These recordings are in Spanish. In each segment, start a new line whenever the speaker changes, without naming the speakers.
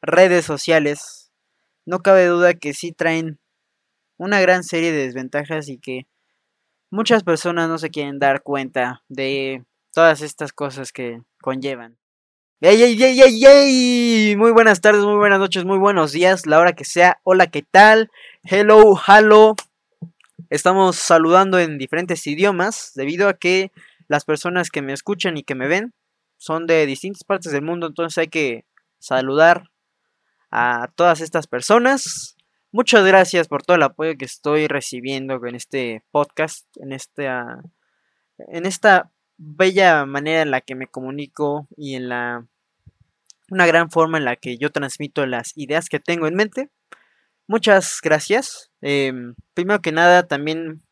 redes sociales, no cabe duda que sí traen una gran serie de desventajas y que muchas personas no se quieren dar cuenta de todas estas cosas que conllevan. ¡Ey, ey, ey, ey, ey! Muy buenas tardes, muy buenas noches, muy buenos días, la hora que sea. Hola, ¿qué tal? Hello, hello. Estamos saludando en diferentes idiomas debido a que las personas que me escuchan y que me ven son de distintas partes del mundo, entonces hay que saludar a todas estas personas. Muchas gracias por todo el apoyo que estoy recibiendo en este podcast, en esta, en esta bella manera en la que me comunico y en la una gran forma en la que yo transmito las ideas que tengo en mente. Muchas gracias. Em, primero que nada, también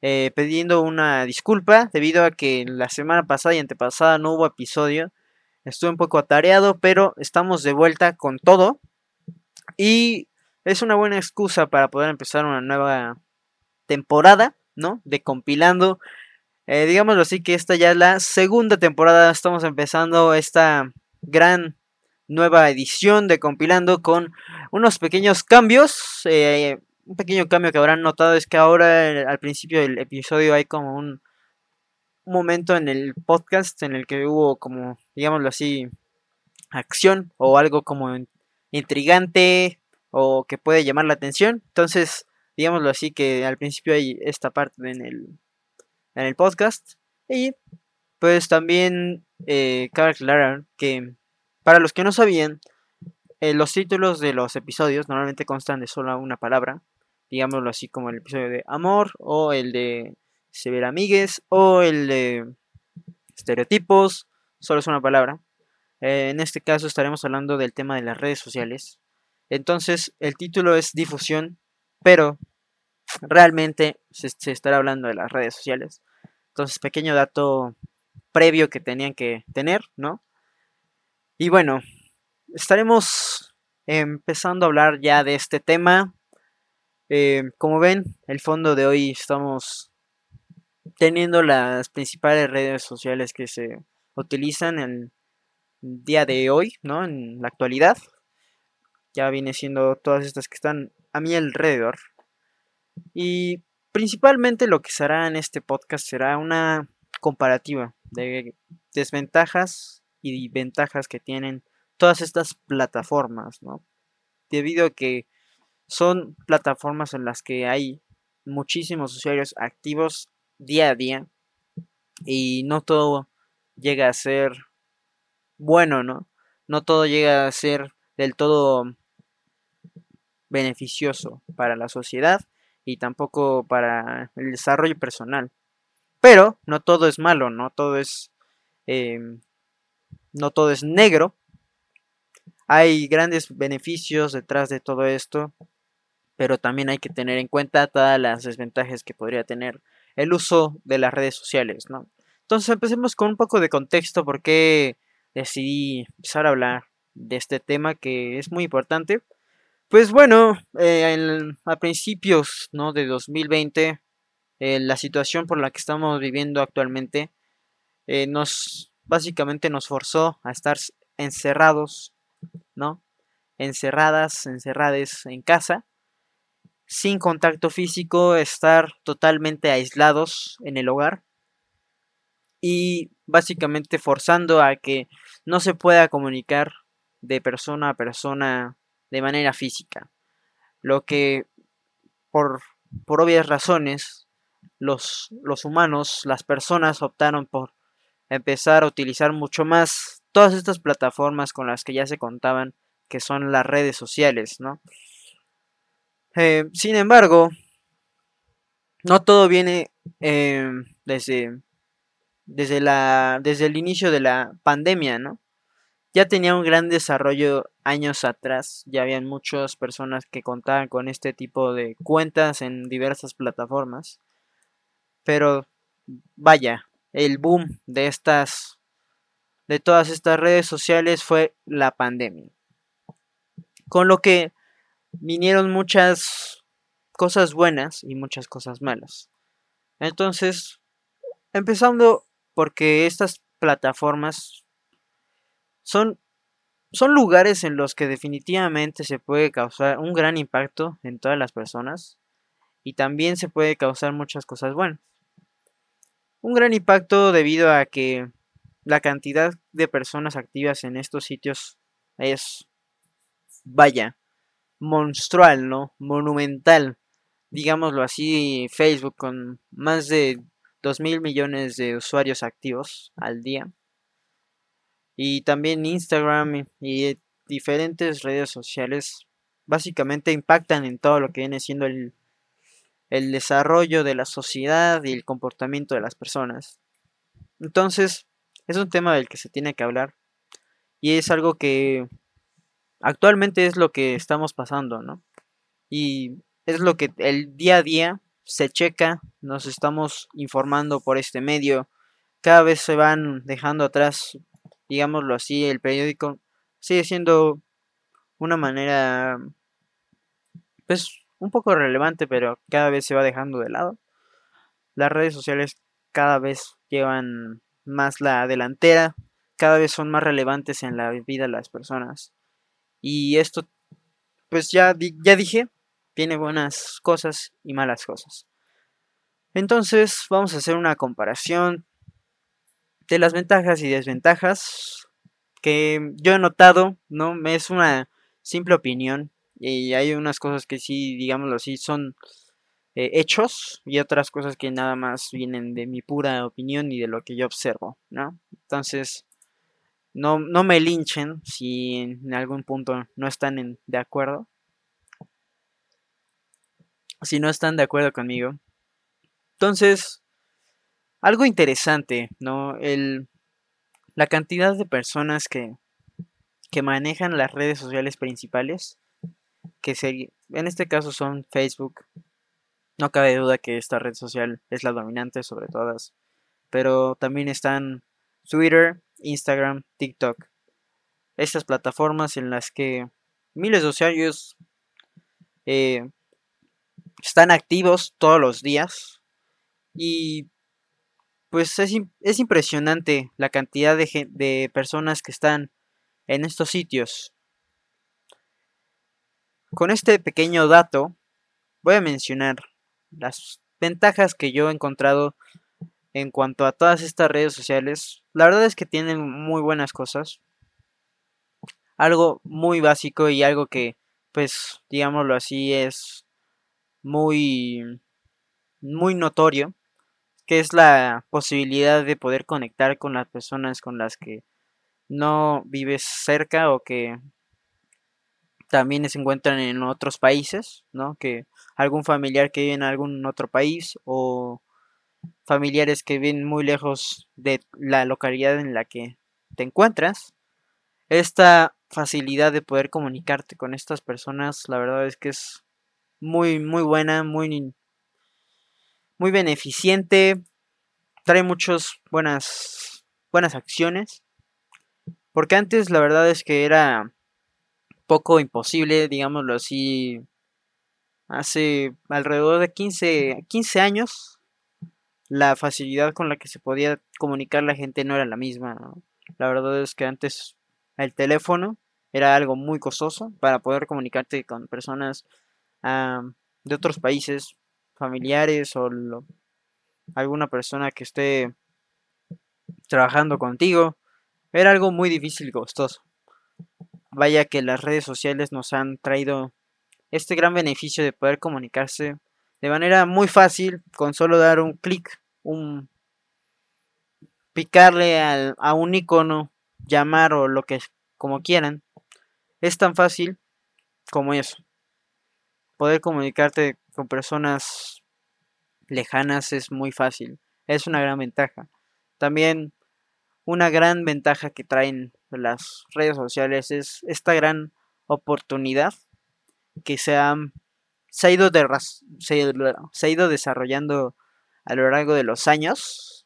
eh, pidiendo una disculpa debido a que la semana pasada y antepasada no hubo episodio. Estuve un poco atareado, pero estamos de vuelta con todo. Y es una buena excusa para poder empezar una nueva temporada, ¿no? De compilando. Eh, digámoslo así que esta ya es la segunda temporada. Estamos empezando esta gran nueva edición de Compilando con unos pequeños cambios. Eh, un pequeño cambio que habrán notado es que ahora eh, al principio del episodio hay como un, momento en el podcast en el que hubo como, digámoslo así, acción o algo como intrigante o que puede llamar la atención. Entonces, digámoslo así que al principio hay esta parte en el, en el podcast. Y pues también eh, cabe aclarar que para los que no sabían, eh, los títulos de los episodios normalmente constan de solo una palabra, digámoslo así como el episodio de amor o el de Sever Amigues o el de estereotipos, solo es una palabra. Eh, en este caso estaremos hablando del tema de las redes sociales. Entonces el título es difusión, pero realmente se, se estará hablando de las redes sociales. Entonces pequeño dato previo que tenían que tener, ¿no? Y bueno, estaremos empezando a hablar ya de este tema. Eh, como ven, el fondo de hoy estamos teniendo las principales redes sociales que se utilizan en el día de hoy, ¿no? En la actualidad. Ya viene siendo todas estas que están a mi alrededor. Y principalmente lo que será en este podcast será una comparativa de desventajas y ventajas que tienen todas estas plataformas, ¿no? Debido a que son plataformas en las que hay muchísimos usuarios activos día a día y no todo llega a ser bueno, ¿no? No todo llega a ser del todo beneficioso para la sociedad y tampoco para el desarrollo personal. Pero no todo es malo, no todo es em, no todo es negro. Hay grandes beneficios detrás de todo esto, pero también hay que tener en cuenta todas las desventajas que podría tener el uso de las redes sociales, ¿no? Entonces empecemos con un poco de contexto por qué decidí empezar a hablar de este tema que es muy importante. Pues bueno, eh, a principios ¿no? de 2020, eh, la situación por la que estamos viviendo actualmente eh, nos básicamente nos forzó a estar encerrados, ¿no? Encerradas, encerrades en casa, sin contacto físico, estar totalmente aislados en el hogar y básicamente forzando a que no se pueda comunicar de persona a persona de manera física. Lo que por, por obvias razones los, los humanos, las personas optaron por empezar a utilizar mucho más todas estas plataformas con las que ya se contaban, que son las redes sociales, ¿no? Eh, sin embargo, no todo viene eh, desde, desde, la, desde el inicio de la pandemia, ¿no? Ya tenía un gran desarrollo años atrás, ya habían muchas personas que contaban con este tipo de cuentas en diversas plataformas, pero vaya, el boom de estas de todas estas redes sociales fue la pandemia. Con lo que vinieron muchas cosas buenas y muchas cosas malas. Entonces, empezando porque estas plataformas son son lugares en los que definitivamente se puede causar un gran impacto en todas las personas y también se puede causar muchas cosas buenas. Un gran impacto debido a que la cantidad de personas activas en estos sitios es, vaya, monstrual, ¿no? Monumental. Digámoslo así, Facebook con más de 2 mil millones de usuarios activos al día y también Instagram y diferentes redes sociales básicamente impactan en todo lo que viene siendo el, el desarrollo de la sociedad y el comportamiento de las personas. Entonces, es un tema del que se tiene que hablar y es algo que actualmente es lo que estamos pasando, ¿no? Y es lo que el día a día se checa, nos estamos informando por este medio, cada vez se van dejando atrás digámoslo así, el periódico sigue siendo una manera, pues, un poco relevante, pero cada vez se va dejando de lado. Las redes sociales cada vez llevan más la delantera, cada vez son más relevantes en la vida de las personas. Y esto, pues ya, ya dije, tiene buenas cosas y malas cosas. Entonces vamos a hacer una comparación de las ventajas y desventajas que yo he notado, ¿no? Es una simple opinión y hay unas cosas que sí, digámoslo así, son eh, hechos y otras cosas que nada más vienen de mi pura opinión y de lo que yo observo, ¿no? Entonces, no, no me linchen si en algún punto no están de acuerdo. Si no están de acuerdo conmigo. Entonces, algo interesante, ¿no? El, la cantidad de personas que, que manejan las redes sociales principales, que en este caso son Facebook. No cabe duda que esta red social es la dominante sobre todas, pero también están Twitter, Instagram, TikTok. Estas plataformas en las que miles de usuarios eh, están activos todos los días y pues es, es impresionante la cantidad de, de personas que están en estos sitios. Con este pequeño dato voy a mencionar las ventajas que yo he encontrado en cuanto a todas estas redes sociales. La verdad es que tienen muy buenas cosas. Algo muy básico y algo que, pues, digámoslo así, es muy, muy notorio que es la posibilidad de poder conectar con las personas con las que no vives cerca o que también se encuentran en otros países, ¿no? Que algún familiar que vive en algún otro país o familiares que viven muy lejos de la localidad en la que te encuentras. Esta facilidad de poder comunicarte con estas personas, la verdad es que es muy muy buena, muy muy beneficiente, trae muchas buenas, buenas acciones. Porque antes la verdad es que era poco imposible, digámoslo así, hace alrededor de 15, 15 años, la facilidad con la que se podía comunicar la gente no era la misma. La verdad es que antes el teléfono era algo muy costoso para poder comunicarte con personas de otros países familiares o alguna persona que esté trabajando contigo. Era algo muy difícil y costoso. Vaya que las redes sociales nos han traído este gran beneficio de poder comunicarse de manera muy fácil con solo dar un clic, un picarle a un icono, llamar o lo que como quieran. Es tan fácil como eso poder comunicarte con personas lejanas es muy fácil. Es una gran ventaja. También una gran ventaja que traen las redes sociales es esta gran oportunidad que se ha, se ha, ido, se ha ido desarrollando a lo largo de los años.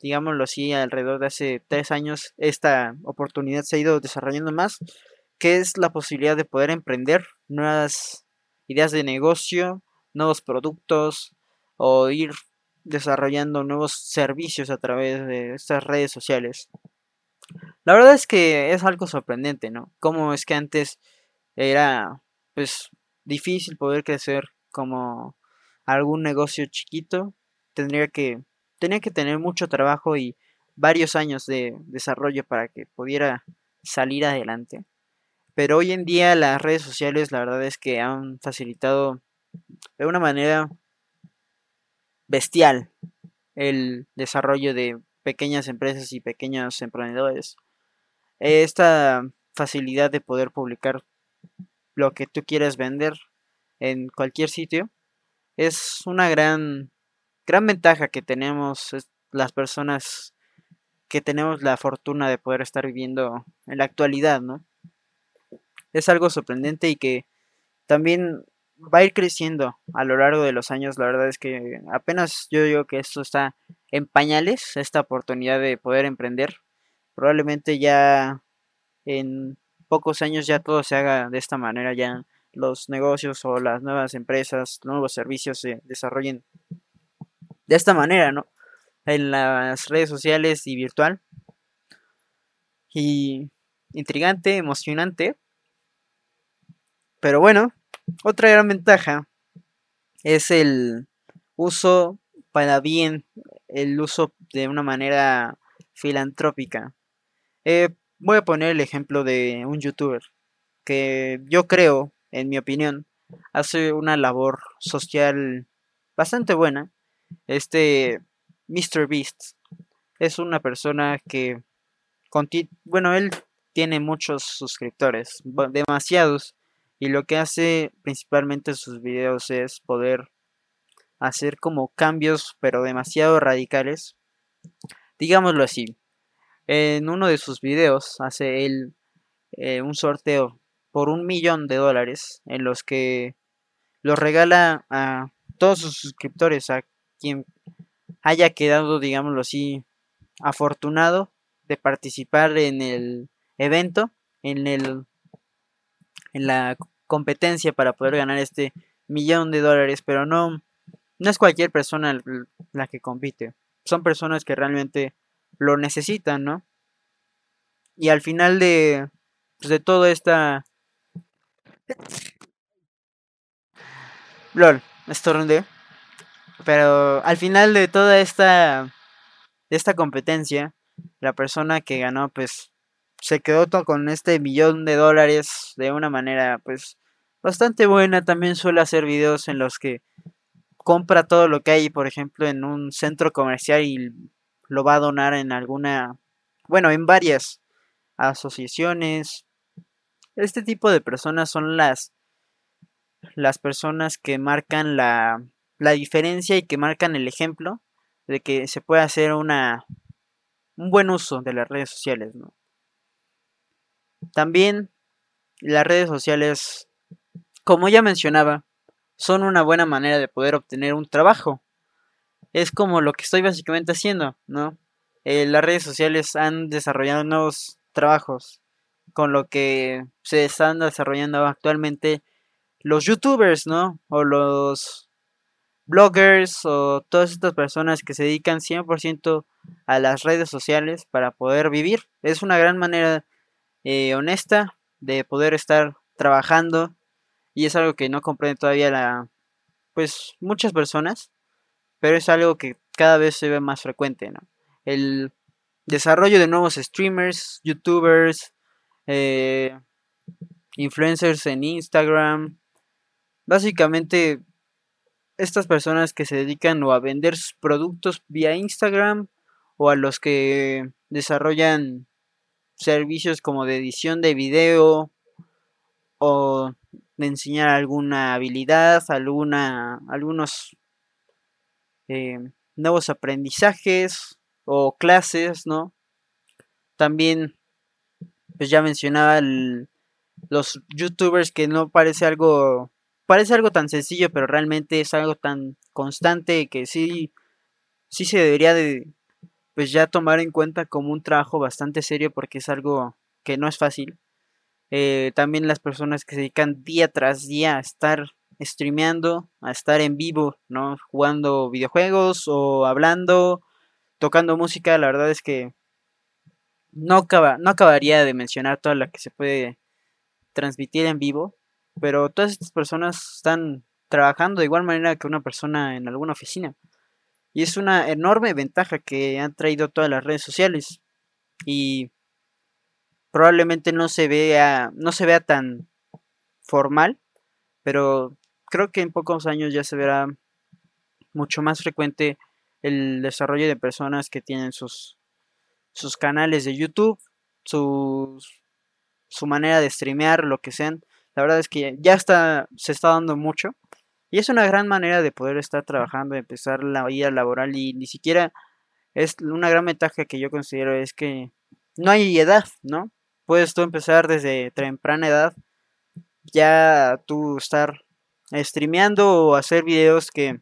Digámoslo así, alrededor de hace tres años, esta oportunidad se ha ido desarrollando más, que es la posibilidad de poder emprender nuevas ideas de negocio, nuevos productos o ir desarrollando nuevos servicios a través de estas redes sociales. La verdad es que es algo sorprendente, ¿no? Cómo es que antes era, pues, difícil poder crecer como algún negocio chiquito. Tendría que, tenía que tener mucho trabajo y varios años de desarrollo para que pudiera salir adelante. Pero hoy en día las redes sociales la verdad es que han facilitado de una manera bestial el desarrollo de pequeñas empresas y pequeños emprendedores. Esta facilidad de poder publicar lo que tú quieres vender en cualquier sitio es una gran gran ventaja que tenemos las personas que tenemos la fortuna de poder estar viviendo en la actualidad, ¿no? Es algo sorprendente y que también va a ir creciendo a lo largo de los años. La verdad es que apenas yo digo que esto está en pañales, esta oportunidad de poder emprender. Probablemente ya en pocos años ya todo se haga de esta manera, ya los negocios o las nuevas empresas, nuevos servicios se desarrollen de esta manera, ¿no? En las redes sociales y virtual. Y intrigante, emocionante. Pero bueno, otra gran ventaja es el uso para bien, el uso de una manera filantrópica. Eh, voy a poner el ejemplo de un youtuber que yo creo, en mi opinión, hace una labor social bastante buena. Este Mr. Beast es una persona que, bueno, él tiene muchos suscriptores, demasiados, y lo que hace principalmente en sus videos es poder hacer como cambios, pero demasiado radicales. Digámoslo así. En uno de sus videos hace él eh, un sorteo por un millón de dólares en los que los regala a todos sus suscriptores, a quien haya quedado, digámoslo así, afortunado de participar en el evento, en el en la competencia para poder ganar este millón de dólares, pero no, no es cualquier persona la que compite, son personas que realmente lo necesitan, ¿no? Y al final de, pues de todo esta... LOL, estornudé. Pero al final de toda esta, de esta competencia, la persona que ganó, pues se quedó con este millón de dólares de una manera pues bastante buena. También suele hacer videos en los que compra todo lo que hay, por ejemplo, en un centro comercial y lo va a donar en alguna, bueno, en varias asociaciones. Este tipo de personas son las las personas que marcan la, la diferencia y que marcan el ejemplo de que se puede hacer una un buen uso de las redes sociales. También las redes sociales, como ya mencionaba, son una buena manera de poder obtener un trabajo. Es como lo que estoy básicamente haciendo, ¿no? Eh, las redes sociales han desarrollado nuevos trabajos, con lo que se están desarrollando actualmente los youtubers, ¿no? O los bloggers o todas estas personas que se dedican 100% a las redes sociales para poder vivir. Es una gran manera eh, honesta de poder estar trabajando y es algo que no comprende todavía la pues muchas personas pero es algo que cada vez se ve más frecuente ¿no? el desarrollo de nuevos streamers youtubers eh, influencers en Instagram básicamente estas personas que se dedican o a vender sus productos vía Instagram o a los que desarrollan servicios como de edición de video o de enseñar alguna habilidad, alguna, algunos eh, nuevos aprendizajes o clases, ¿no? También, pues ya mencionaba los youtubers que no parece algo, parece algo tan sencillo, pero realmente es algo tan constante que sí, sí se debería de, pues ya tomar en cuenta como un trabajo bastante serio porque es algo que no es fácil. Eh, también las personas que se dedican día tras día a estar streameando, a estar en vivo, ¿no? Jugando videojuegos o hablando, tocando música, la verdad es que no, acaba, no acabaría de mencionar toda la que se puede transmitir en vivo, pero todas estas personas están trabajando de igual manera que una persona en alguna oficina. Y es una enorme ventaja que han traído todas las redes sociales. Y probablemente no se vea, no se vea tan formal, pero creo que en pocos años ya se verá mucho más frecuente el desarrollo de personas que tienen sus, sus canales de YouTube, sus, su manera de streamear, lo que sean. La verdad es que ya está, se está dando mucho. Y es una gran manera de poder estar trabajando, empezar la vida laboral y ni siquiera es una gran ventaja que yo considero es que no hay edad, ¿no? Puedes tú empezar desde temprana edad, ya tú estar streameando o hacer videos que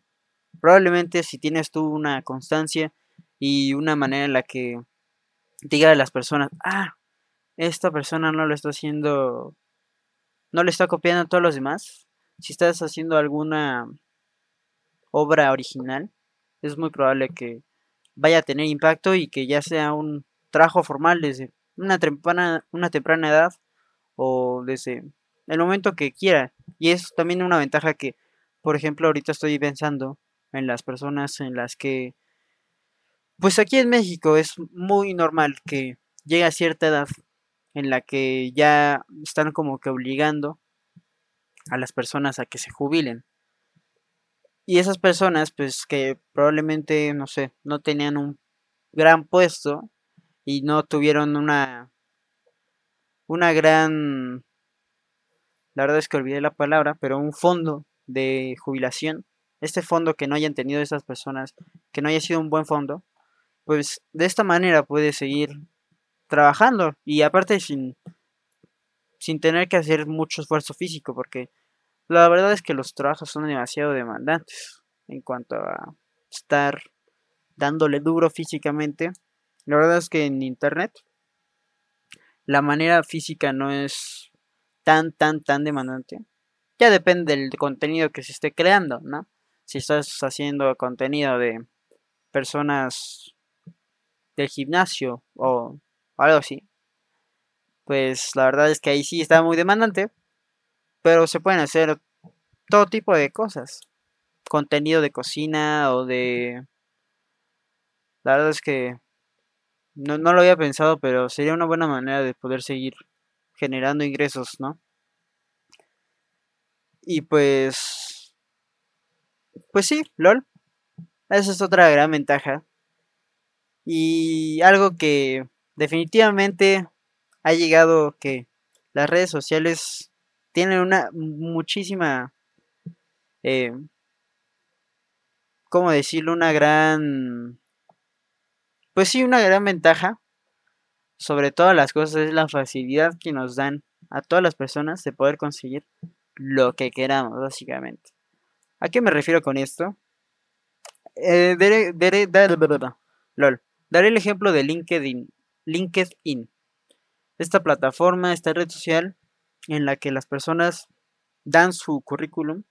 probablemente si tienes tú una constancia y una manera en la que diga a las personas, ah, esta persona no lo está haciendo, no le está copiando a todos los demás. Si estás haciendo alguna obra original, es muy probable que vaya a tener impacto y que ya sea un trabajo formal desde una temprana, una temprana edad o desde el momento que quiera. Y es también una ventaja que, por ejemplo, ahorita estoy pensando en las personas en las que, pues aquí en México es muy normal que llegue a cierta edad en la que ya están como que obligando a las personas a que se jubilen. Y esas personas, pues que probablemente, no sé, no tenían un gran puesto y no tuvieron una una gran la verdad es que olvidé la palabra, pero un fondo de jubilación, este fondo que no hayan tenido esas personas, que no haya sido un buen fondo, pues de esta manera puede seguir trabajando y aparte sin, sin tener que hacer mucho esfuerzo físico porque la verdad es que los trabajos son demasiado demandantes en cuanto a estar dándole duro físicamente. La verdad es que en internet la manera física no es tan, tan, tan demandante. Ya depende del contenido que se esté creando, ¿no? Si estás haciendo contenido de personas del gimnasio o algo así, pues la verdad es que ahí sí está muy demandante, pero se pueden hacer todo tipo de cosas. Contenido de cocina o de... La verdad es que no, no lo había pensado, pero sería una buena manera de poder seguir generando ingresos, ¿no? Y pues... Pues sí, LOL. Esa es otra gran ventaja. Y algo que definitivamente ha llegado que las redes sociales tienen una muchísima... Eh, ¿Cómo decirlo? Una gran... Pues sí, una gran ventaja sobre todas las cosas es la facilidad que nos dan a todas las personas de poder conseguir lo que queramos, básicamente. ¿A qué me refiero con esto? Eh, daré, daré el ejemplo de LinkedIn. LinkedIn. Esta plataforma, esta red social en la que las personas dan su currículum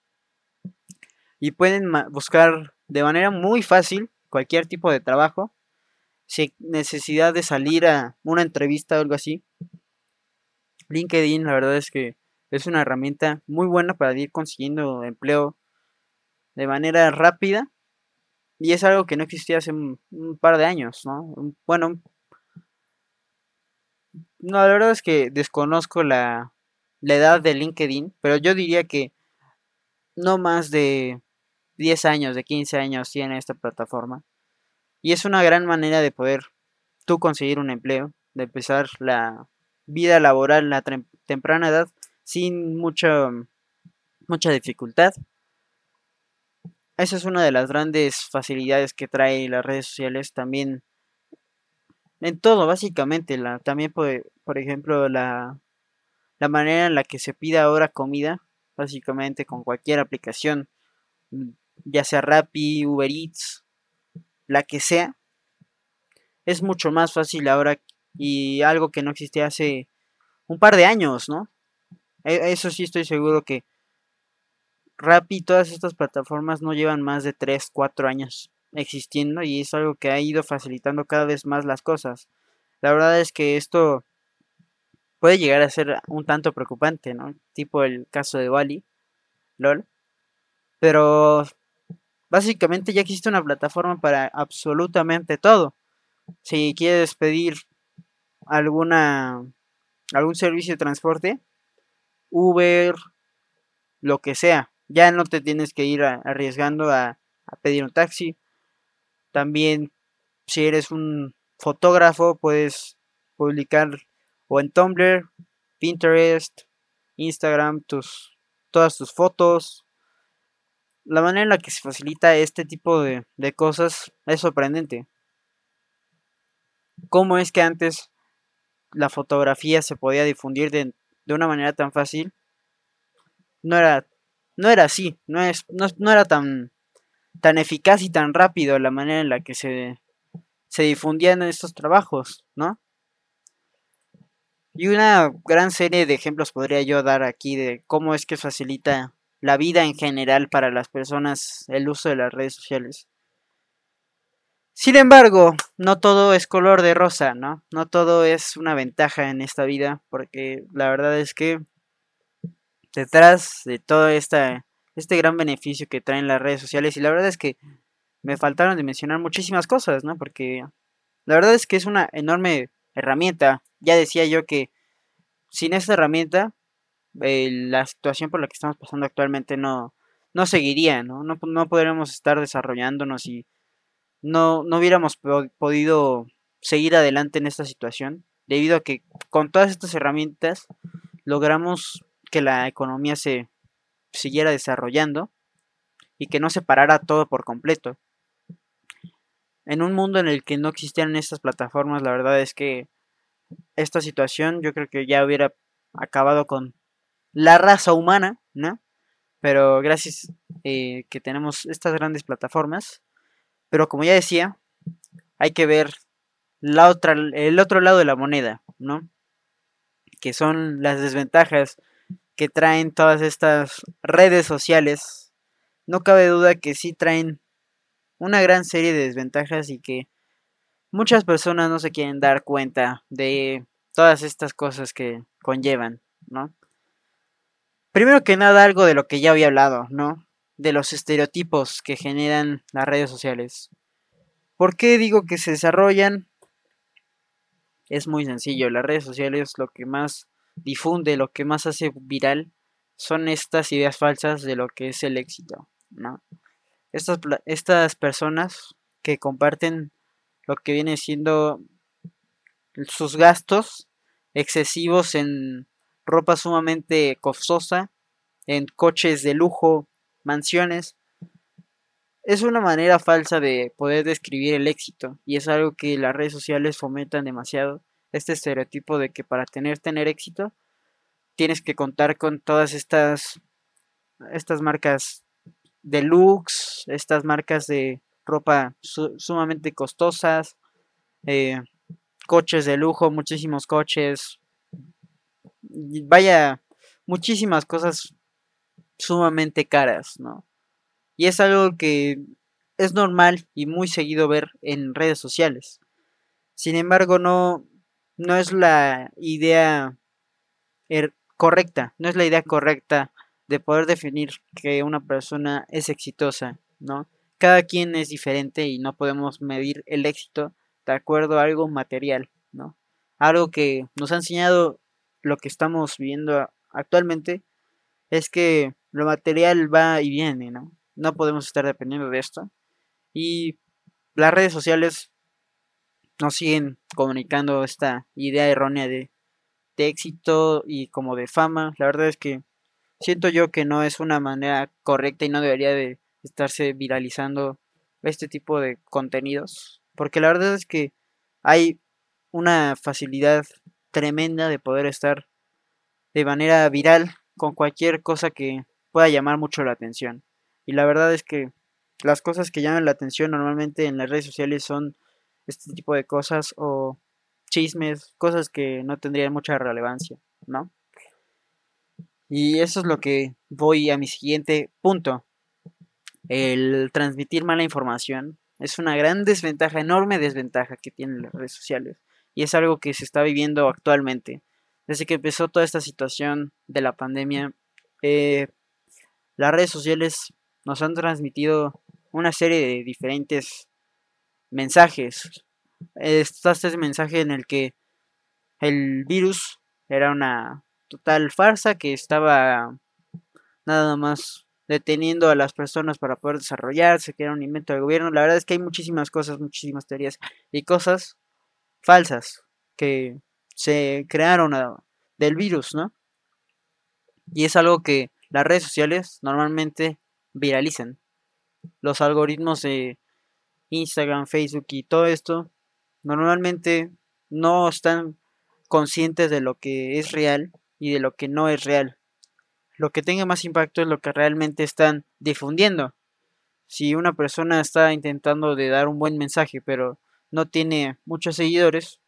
y pueden buscar de manera muy fácil cualquier tipo de trabajo sin necesidad de salir a una entrevista o algo así. LinkedIn, la verdad es que es una herramienta muy buena para ir consiguiendo empleo de manera rápida y es algo que no existía hace un, par de años, ¿no? Bueno, no, la verdad es que desconozco la, la edad de LinkedIn, pero yo diría que no más de 10 años, de 15 años tiene esta plataforma. Y es una gran manera de poder tú conseguir un empleo, de empezar la vida laboral en la temprana edad sin mucha, mucha dificultad. Esa es una de las grandes facilidades que trae las redes sociales también en todo básicamente la también por, por ejemplo la, la manera en la que se pide ahora comida básicamente con cualquier aplicación ya sea Rappi, Uber Eats la que sea, es mucho más fácil ahora y algo que no existía hace un par de años, ¿no? E, eso sí estoy seguro que Rappi y todas estas plataformas no llevan más de 3, 4 años existiendo y es algo que ha ido facilitando cada vez más las cosas. La verdad es que esto puede llegar a ser un tanto preocupante, ¿no? Tipo el caso de Wally, LOL. Pero básicamente ya existe una plataforma para absolutamente todo. Si quieres pedir alguna algún servicio de transporte, Uber, lo que sea, ya no te tienes que ir arriesgando a, a pedir un taxi. También si eres un fotógrafo puedes publicar o en Tumblr, Pinterest, Instagram, tus, todas tus fotos. La manera en la que se facilita este tipo de, de cosas es sorprendente. ¿Cómo es que antes la fotografía se podía difundir de, de una manera tan fácil? No era, no era así, no, es, no, no era tan, tan eficaz y tan rápido la manera en la que se, se difundían estos trabajos, ¿no? Y una gran serie de ejemplos podría yo dar aquí de cómo es que facilita la vida en general para las personas el uso de las redes sociales. Sin embargo, no todo es color de rosa, ¿no? No todo es una ventaja en esta vida, porque la verdad es que detrás de todo esta, este gran beneficio que traen las redes sociales, y la verdad es que me faltaron de mencionar muchísimas cosas, ¿no? Porque la verdad es que es una enorme herramienta. Ya decía yo que sin esta herramienta, eh, la situación por la que estamos pasando actualmente no, no seguiría, ¿no? No, no podríamos estar desarrollándonos y no, no hubiéramos podido seguir adelante en esta situación, debido a que con todas estas herramientas logramos que la economía se siguiera desarrollando y que no se parara todo por completo. En un mundo en el que no existieran estas plataformas, la verdad es que esta situación yo creo que ya hubiera acabado con la raza humana, ¿no? Pero gracias eh, que tenemos estas grandes plataformas, pero como ya decía, hay que ver la otra, el otro lado de la moneda, ¿no? Que son las desventajas que traen todas estas redes sociales. No cabe duda que sí traen una gran serie de desventajas y que muchas personas no se quieren dar cuenta de todas estas cosas que conllevan, ¿no? Primero que nada, algo de lo que ya había hablado, ¿no? de los estereotipos que generan las redes sociales. ¿Por qué digo que se desarrollan? Es muy sencillo, las redes sociales lo que más difunde, lo que más hace viral son estas ideas falsas de lo que es el éxito, ¿no? Estas, estas personas que comparten lo que viene siendo sus gastos excesivos en ropa sumamente costosa, en coches de lujo, mansiones. Es una manera falsa de poder describir el éxito y es algo que las redes sociales fomentan demasiado. Este estereotipo de que para tener tener éxito tienes que contar con todas estas estas marcas deluxe, estas marcas de ropa sumamente costosas, eh, coches de lujo, muchísimos coches, vaya, muchísimas cosas sumamente caras, ¿no? Y es algo que es normal y muy seguido ver en redes sociales. Sin embargo, no, no es la idea er, correcta, no es la idea correcta de poder definir que una persona es exitosa, ¿no? Cada quien es diferente y no podemos medir el éxito de acuerdo a algo material, ¿no? Algo que nos ha enseñado lo que estamos viendo actualmente es que lo material va y viene, ¿no? No podemos estar dependiendo de esto. Y las redes sociales nos siguen comunicando esta idea errónea de, de éxito y como de fama. La verdad es que siento yo que no es una manera correcta y no debería de estarse viralizando este tipo de contenidos. Porque la verdad es que hay una facilidad tremenda de poder estar de manera viral con cualquier cosa que pueda llamar mucho la atención. Y la verdad es que las cosas que llaman la atención normalmente en las redes sociales son este tipo de cosas o chismes, cosas que no tendrían mucha relevancia, ¿no? Y eso es lo que voy a mi siguiente punto. El transmitir mala información es una gran desventaja, enorme desventaja que tienen las redes sociales. Y es algo que se está viviendo actualmente. Desde que empezó toda esta situación de la pandemia, eh, las redes sociales nos han transmitido una serie de diferentes mensajes. Está este mensaje en el que el virus era una total farsa que estaba nada más deteniendo a las personas para poder desarrollarse, que era un invento del gobierno. La verdad es que hay muchísimas cosas, muchísimas teorías y cosas falsas que se crearon del virus, ¿no? Y es algo que las redes sociales normalmente viralizan. Los algoritmos de Instagram, Facebook y todo esto normalmente no están conscientes de lo que es real y de lo que no es real. Lo que tenga más impacto es lo que realmente están difundiendo. Si una persona está intentando de dar un buen mensaje, pero no tiene muchos seguidores,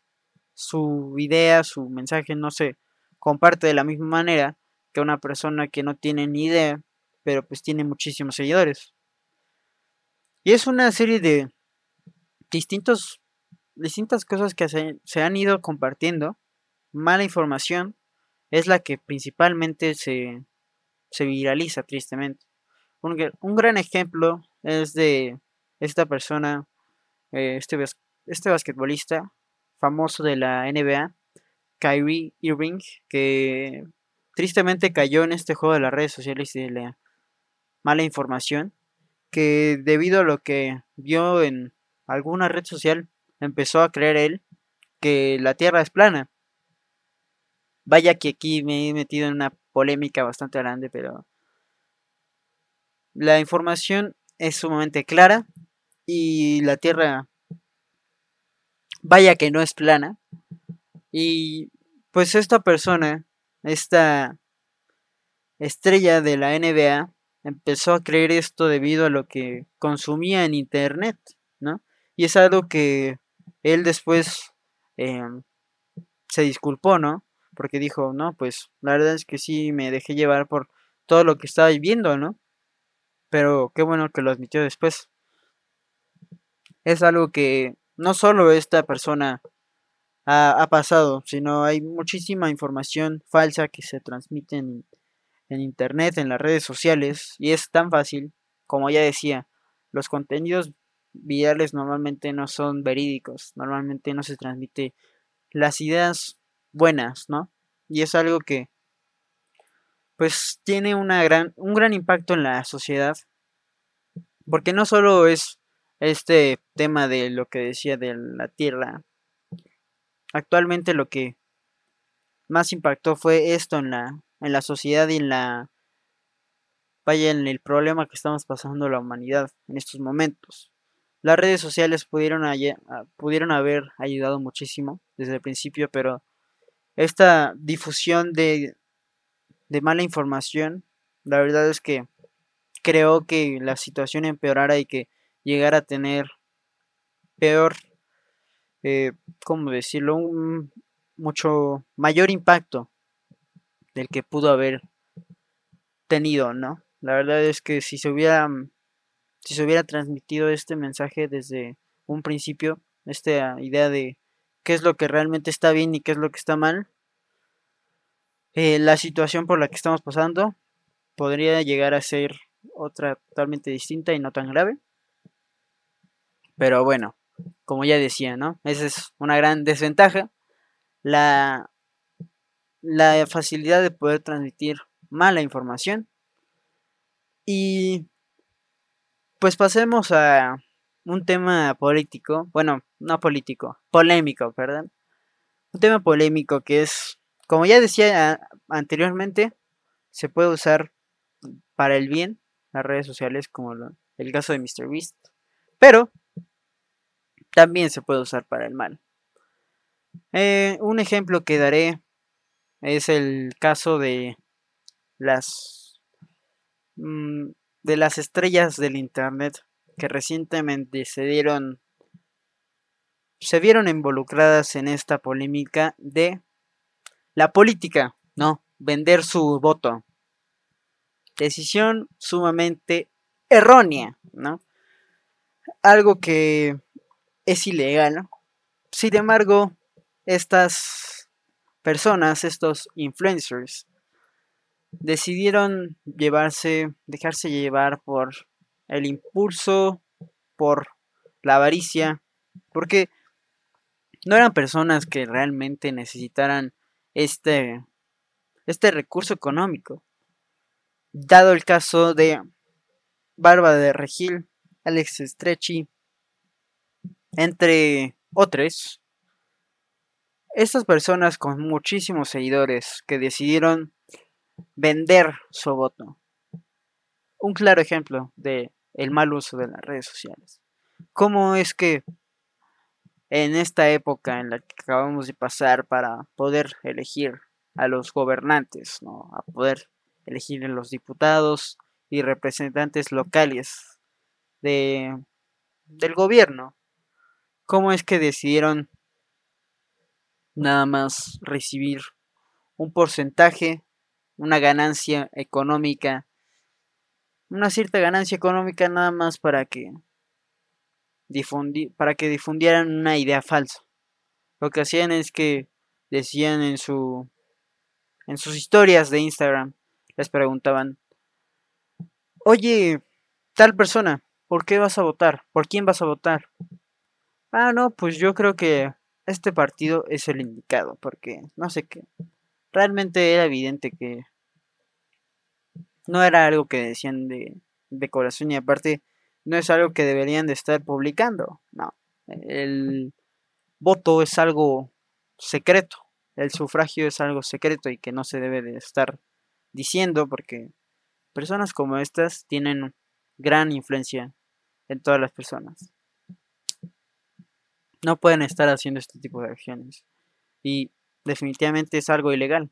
su idea, su mensaje no se comparte de la misma manera que una persona que no tiene ni idea, pero pues tiene muchísimos seguidores. Y es una serie de distintos, distintas cosas que se, han ido compartiendo. Mala información es la que principalmente se, se viraliza tristemente. Un, un, gran ejemplo es de esta persona, eh, este, este basquetbolista famoso de la NBA, Kyrie Irving, que tristemente cayó en este juego de las redes sociales y de la mala información, que debido a lo que vio en alguna red social, empezó a creer él que la Tierra es plana. Vaya que aquí me he metido en una polémica bastante grande, pero la información es sumamente clara y la Tierra vaya que no es plana. Y pues esta persona, esta estrella de la NBA, empezó a creer esto debido a lo que consumía en internet, ¿no? Y es algo que él después em, se disculpó, ¿no? Porque dijo, no, pues la verdad es que sí me dejé llevar por todo lo que estaba viviendo, ¿no? Pero qué bueno que lo admitió después. Es algo que no solo esta persona ha, pasado, sino hay muchísima información falsa que se transmite en, en internet, en las redes sociales, y es tan fácil, como ya decía, los contenidos virales normalmente no son verídicos, normalmente no se transmite las ideas buenas, ¿no? Y es algo que pues tiene una gran, un gran impacto en la sociedad, porque no solo es este tema de lo que decía de la Tierra. Actualmente lo que más impactó fue esto en la, en la sociedad y en la vaya en el problema que estamos pasando la humanidad en estos momentos. Las redes sociales pudieron, pudieron haber ayudado muchísimo desde el principio, pero esta difusión de, de mala información, la verdad es que creo que la situación empeorara y que llegar a tener peor, eh, ¿cómo decirlo? Un mucho mayor impacto del que pudo haber tenido, ¿no? La verdad es que si se hubiera si se hubiera transmitido este mensaje desde un principio, esta idea de qué es lo que realmente está bien y qué es lo que está mal, eh, la situación por la que estamos pasando podría llegar a ser otra totalmente distinta y no tan grave. Pero bueno, como ya decía, ¿no? Esa es una gran desventaja. La, la facilidad de poder transmitir mala información. Y pues pasemos a un tema político, bueno, no político, polémico, perdón. Un tema polémico que es, como ya decía anteriormente, se puede usar para el bien las redes sociales como el caso de MrBeast. Pero también se puede usar para el mal. Eh, un ejemplo que daré es el caso de las mm, de las estrellas del internet que recientemente se dieron se vieron involucradas en esta polémica de la política, no, vender su voto. Decisión sumamente errónea, ¿no? Algo que es ilegal. Sin embargo, estas personas, estos influencers, decidieron llevarse, dejarse llevar por el impulso, por la avaricia, porque no eran personas que realmente necesitaran este, este recurso económico. Dado el caso de Barba de Regil, Alex Stretchy, entre otros, estas personas con muchísimos seguidores que decidieron vender su voto. Un claro ejemplo de el mal uso de las redes sociales. ¿Cómo es que en esta época en la que acabamos de pasar para poder elegir a los gobernantes, ¿no? a poder elegir a los diputados y representantes locales de, del gobierno, cómo es que decidieron nada más recibir un porcentaje, una ganancia económica, una cierta ganancia económica nada más para que para que difundieran una idea falsa. Lo que hacían es que decían en su en sus historias de Instagram les preguntaban, "Oye, tal persona, ¿por qué vas a votar? ¿Por quién vas a votar?" Ah, no, pues yo creo que este partido es el indicado, porque no sé qué. Realmente era evidente que no era algo que decían de, de corazón y aparte no es algo que deberían de estar publicando. No, el voto es algo secreto, el sufragio es algo secreto y que no se debe de estar diciendo porque personas como estas tienen gran influencia en todas las personas. No pueden estar haciendo este tipo de acciones y definitivamente es algo ilegal.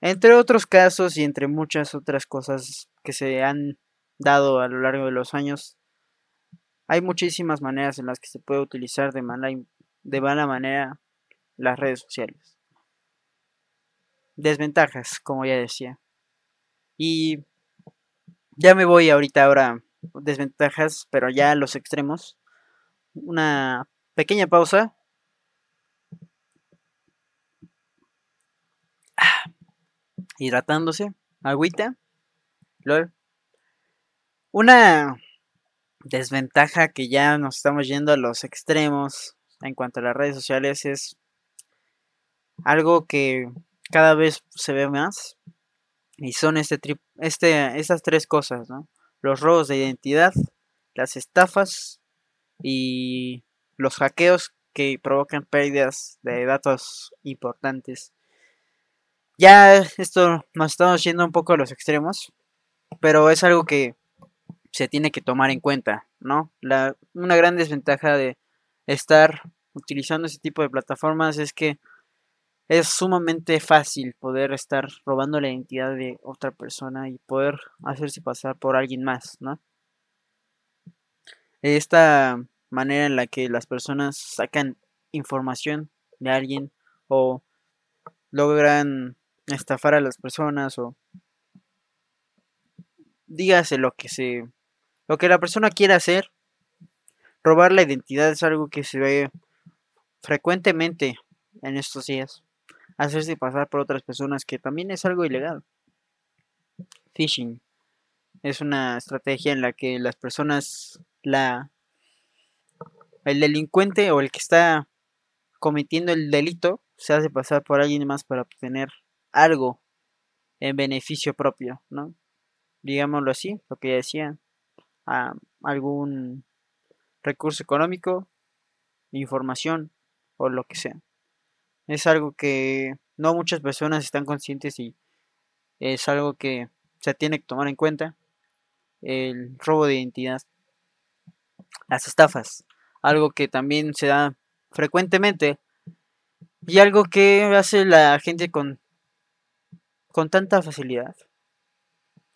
Entre otros casos y entre muchas otras cosas que se han dado a lo largo de los años, hay muchísimas maneras en las que se puede utilizar de mala, de mala manera las redes sociales. Desventajas, como ya decía. Y ya me voy ahorita ahora desventajas, pero ya a los extremos. Una pequeña pausa. Ah, hidratándose, agüita. LOL. Una desventaja que ya nos estamos yendo a los extremos en cuanto a las redes sociales es algo que cada vez se ve más y son este, este estas tres cosas, ¿no? Los robos de identidad, las estafas y los hackeos que provocan pérdidas de datos importantes. Ya esto nos estamos yendo un poco a los extremos, pero es algo que se tiene que tomar en cuenta, ¿no? La, una gran desventaja de estar utilizando ese tipo de plataformas es que es sumamente fácil poder estar robando la identidad de otra persona y poder hacerse pasar por alguien más, ¿no? Esta manera en la que las personas sacan información de alguien o logran estafar a las personas o dígase lo que se lo que la persona quiere hacer, robar la identidad es algo que se ve frecuentemente en estos días. Hacerse pasar por otras personas que también es algo ilegal. Phishing es una estrategia en la que las personas, la, el delincuente o el que está cometiendo el delito se hace pasar por alguien más para obtener algo en beneficio propio, ¿no? Digámoslo así, lo que ya decía, a algún recurso económico, información o lo que sea. Es algo que no muchas personas están conscientes y es algo que se tiene que tomar en cuenta. El robo de identidad, las estafas, algo que también se da frecuentemente y algo que hace la gente con, con tanta facilidad.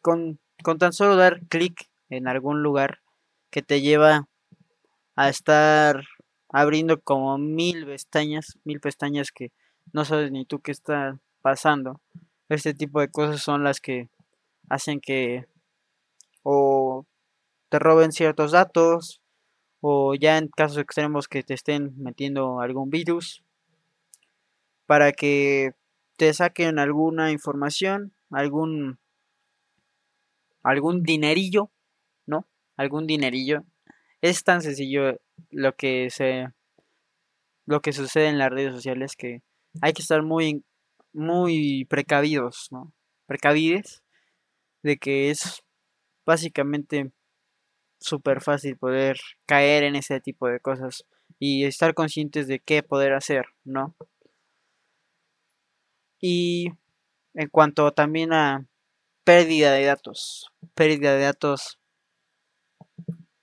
Con, con tan solo dar clic en algún lugar que te lleva a estar abriendo como mil pestañas, mil pestañas que no sabes ni tú qué está pasando. Este tipo de cosas son las que hacen que o te roben ciertos datos o ya en casos extremos que te estén metiendo algún virus para que te saquen alguna información, algún algún dinerillo, ¿no? Algún dinerillo. Es tan sencillo lo que se lo que sucede en las redes sociales que hay que estar muy muy precavidos, ¿no? Precavides de que es básicamente súper fácil poder caer en ese tipo de cosas y estar conscientes de qué poder hacer, ¿no? Y en cuanto también a pérdida de datos, pérdida de datos,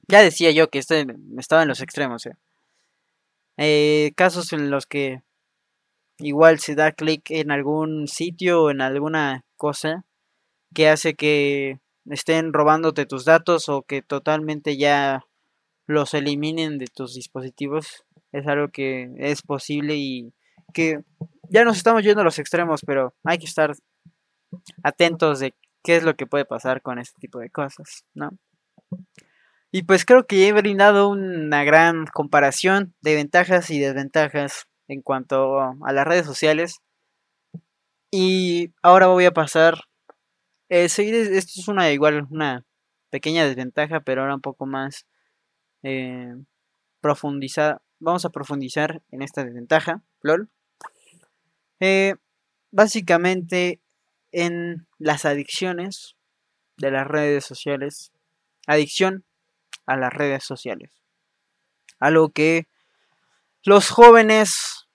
ya decía yo que este estaba en los extremos, ¿eh? Eh, casos en los que igual se da clic en algún sitio o en alguna cosa que hace que estén robándote tus datos o que totalmente ya los eliminen de tus dispositivos es algo que es posible y que ya nos estamos yendo a los extremos, pero hay que estar atentos de qué es lo que puede pasar con este tipo de cosas, ¿no? Y pues creo que he brindado una gran comparación de ventajas y desventajas en cuanto a las redes sociales. Y ahora voy a pasar. Eh, esto es una igual, una pequeña desventaja, pero ahora un poco más eh, profundizada. Vamos a profundizar en esta desventaja, LOL. Eh, básicamente en las adicciones de las redes sociales. Adicción a las redes sociales. Algo que los jóvenes,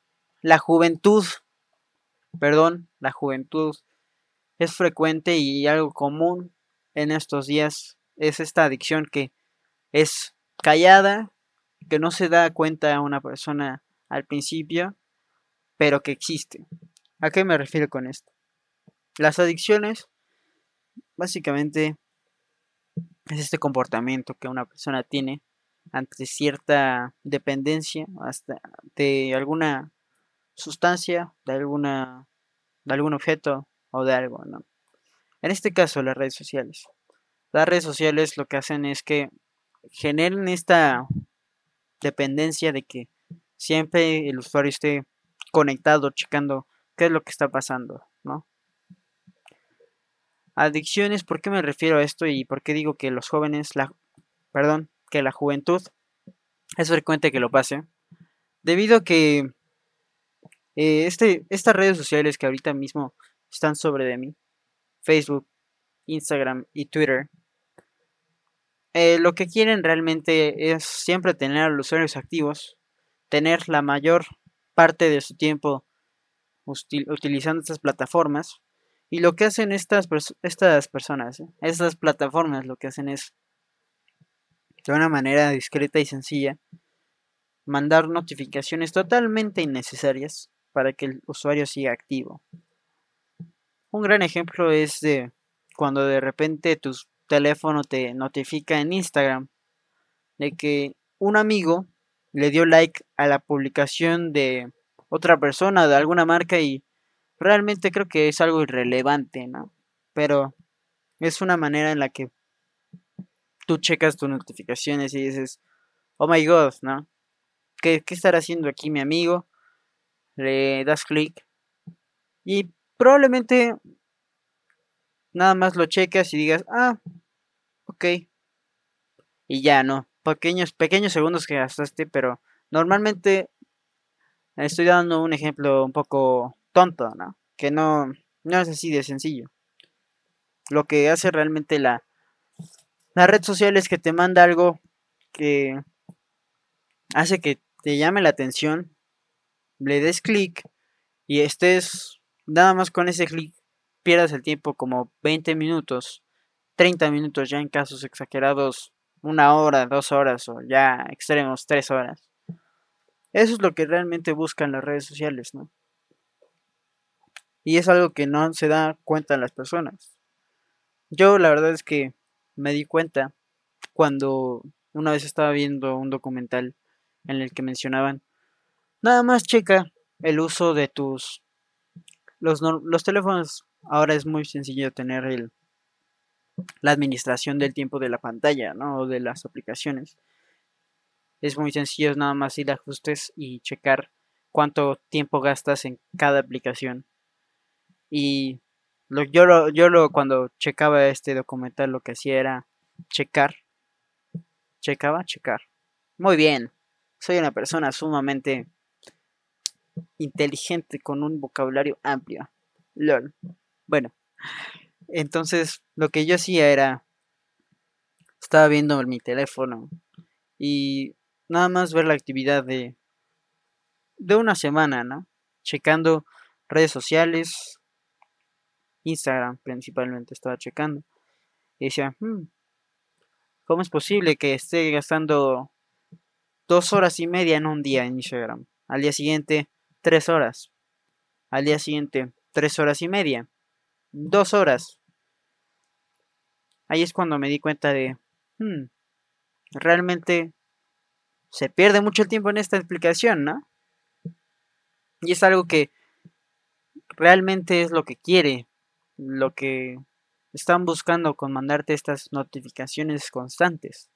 la juventud, perdón, la juventud es frecuente y algo común en estos días es esta adicción que es callada, que no se da cuenta a una persona al principio, pero que existe. ¿A qué me refiero con esto? Las adicciones básicamente es este comportamiento que una persona tiene ante cierta dependencia de alguna sustancia, de alguna de algún objeto o de algo, ¿no? En este caso, las redes sociales. Las redes sociales lo que hacen es que generen esta dependencia de que siempre el usuario esté conectado, checando qué es lo que está pasando, ¿no? Adicciones, ¿por qué me refiero a esto y por qué digo que los jóvenes, la, perdón, que la juventud es frecuente que lo pase? Debido a que eh, este, estas redes sociales que ahorita mismo están sobre de mí, Facebook, Instagram y Twitter, eh, lo que quieren realmente es siempre tener a los usuarios activos, tener la mayor parte de su tiempo utilizando estas plataformas y lo que hacen estas, estas personas, ¿eh? estas plataformas, lo que hacen es, de una manera discreta y sencilla, mandar notificaciones totalmente innecesarias para que el usuario siga activo. Un gran ejemplo es de cuando de repente tu teléfono te notifica en Instagram de que un amigo le dio like a la publicación de otra persona de alguna marca y realmente creo que es algo irrelevante, ¿no? Pero es una manera en la que tú checas tus notificaciones y dices, oh my god, ¿no? ¿Qué, qué estará haciendo aquí mi amigo? Le das clic y probablemente nada más lo checas y digas, ah, ok. Y ya, ¿no? Pequeños, pequeños segundos que gastaste, pero normalmente estoy dando un ejemplo un poco tonto, ¿no? Que no, no es así de sencillo. Lo que hace realmente la, la red social es que te manda algo que hace que te llame la atención, le des clic y estés nada más con ese clic pierdas el tiempo como 20 minutos, 30 minutos ya en casos exagerados, una hora, dos horas o ya extremos, tres horas. Eso es lo que realmente buscan las redes sociales, ¿no? Y es algo que no se da cuenta las personas. Yo la verdad es que me di cuenta cuando una vez estaba viendo un documental en el que mencionaban, nada más checa el uso de tus... Los, los teléfonos ahora es muy sencillo tener el, la administración del tiempo de la pantalla, ¿no? O de las aplicaciones. es muy sencillo, es nada más ir a ajustes y checar cuánto tiempo gastas en cada aplicación. Y lo, yo, lo, yo lo, cuando checaba este documental lo que hacía era checar. Checaba, checar. Muy bien. Soy una persona sumamente inteligente con un vocabulario amplio. LOL. Bueno, entonces lo que yo hacía era estaba viendo mi teléfono y nada más ver la actividad de de una semana, ¿no? Checando redes sociales, Instagram principalmente estaba checando. Y decía, hmm, ¿cómo es posible que esté gastando dos horas y media en un día en Instagram? Al día siguiente, tres horas. Al día siguiente, tres horas y media. Dos horas. Ahí es cuando me di cuenta de, hmm, realmente se pierde mucho el tiempo en esta explicación, ¿no? Y es algo que realmente es lo que quiere, lo que están buscando con mandarte estas notificaciones constantes.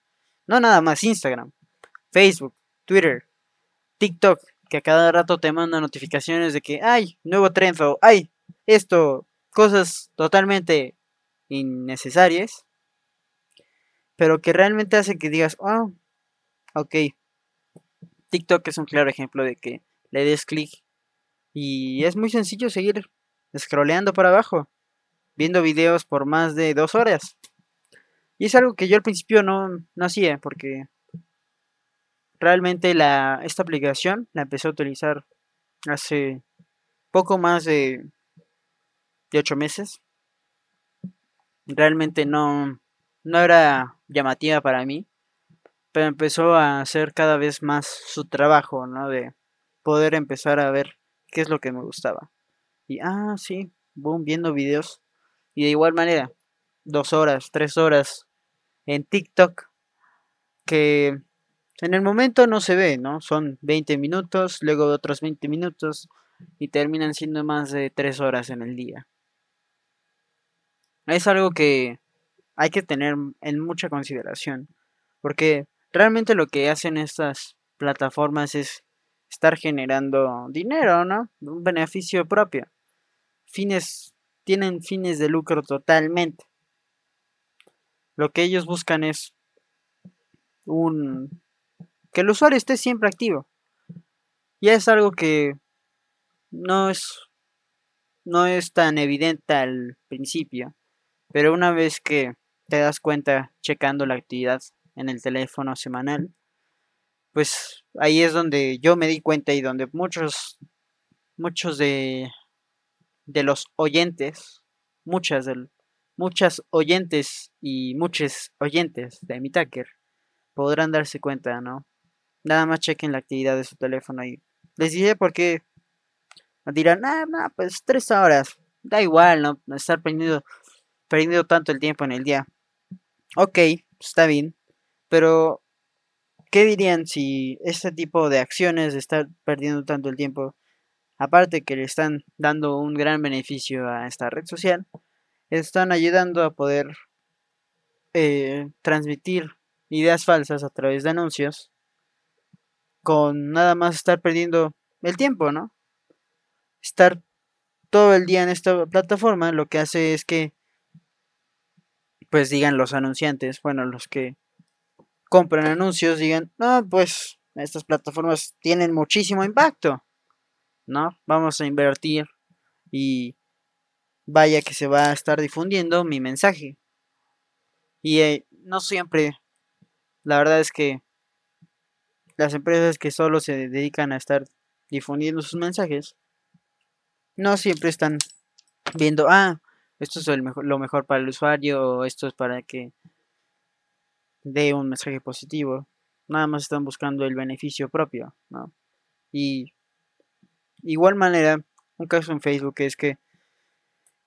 No nada más Instagram, Facebook, Twitter, TikTok, que a cada rato te manda notificaciones de que hay nuevo trend o hay esto, cosas totalmente innecesarias, pero que realmente hace que digas, oh, ok. TikTok es un claro ejemplo de que le des clic y es muy sencillo seguir scrolleando para abajo, viendo videos por más de dos horas. Y es algo que yo al principio no, no hacía, porque realmente la, esta aplicación la empecé a utilizar hace poco más de, de 8 meses. Realmente no, no era llamativa para mí, pero empezó a hacer cada vez más su trabajo, ¿no? De poder empezar a ver qué es lo que me gustaba. Y, ah, sí, boom, viendo videos. Y de igual manera, dos horas, tres horas en TikTok, que en el momento no se ve, ¿no? Son 20 minutos, luego otros 20 minutos, y terminan siendo más de tres horas en el día. Es algo que hay que tener en mucha consideración, porque realmente lo que hacen estas plataformas es estar generando dinero, ¿no? Un beneficio propio. Fines, tienen fines de lucro totalmente. Lo que ellos buscan es un que el usuario esté siempre activo. Y es algo que no es no es tan evidente al principio, pero una vez que te das cuenta checando la actividad en el teléfono semanal, pues ahí es donde yo me di cuenta y donde muchos, muchos de, de los oyentes, muchas, del, muchas oyentes y muchos oyentes de mi Tucker podrán darse cuenta, ¿no? Nada más chequen la actividad de su teléfono y les diré por qué dirán, ah, no, pues tres horas, da igual, ¿no? Estar perdiendo, perdiendo tanto el tiempo en el día. Ok, está bien, pero ¿Qué dirían si este tipo de acciones de estar perdiendo tanto el tiempo, aparte que le están dando un gran beneficio a esta red social, están ayudando a poder eh, transmitir ideas falsas a través de anuncios con nada más estar perdiendo el tiempo, ¿no? Estar todo el día en esta plataforma lo que hace es que pues digan los anunciantes, bueno, los que compren anuncios, digan, no, pues estas plataformas tienen muchísimo impacto, ¿no? Vamos a invertir y vaya que se va a estar difundiendo mi mensaje. Y eh, no siempre, la verdad es que las empresas que solo se dedican a estar difundiendo sus mensajes, no siempre están viendo, ah, esto es lo mejor para el usuario, esto es para que de un mensaje positivo. Nada más están buscando el beneficio propio, ¿no? Y igual manera, un caso en Facebook es que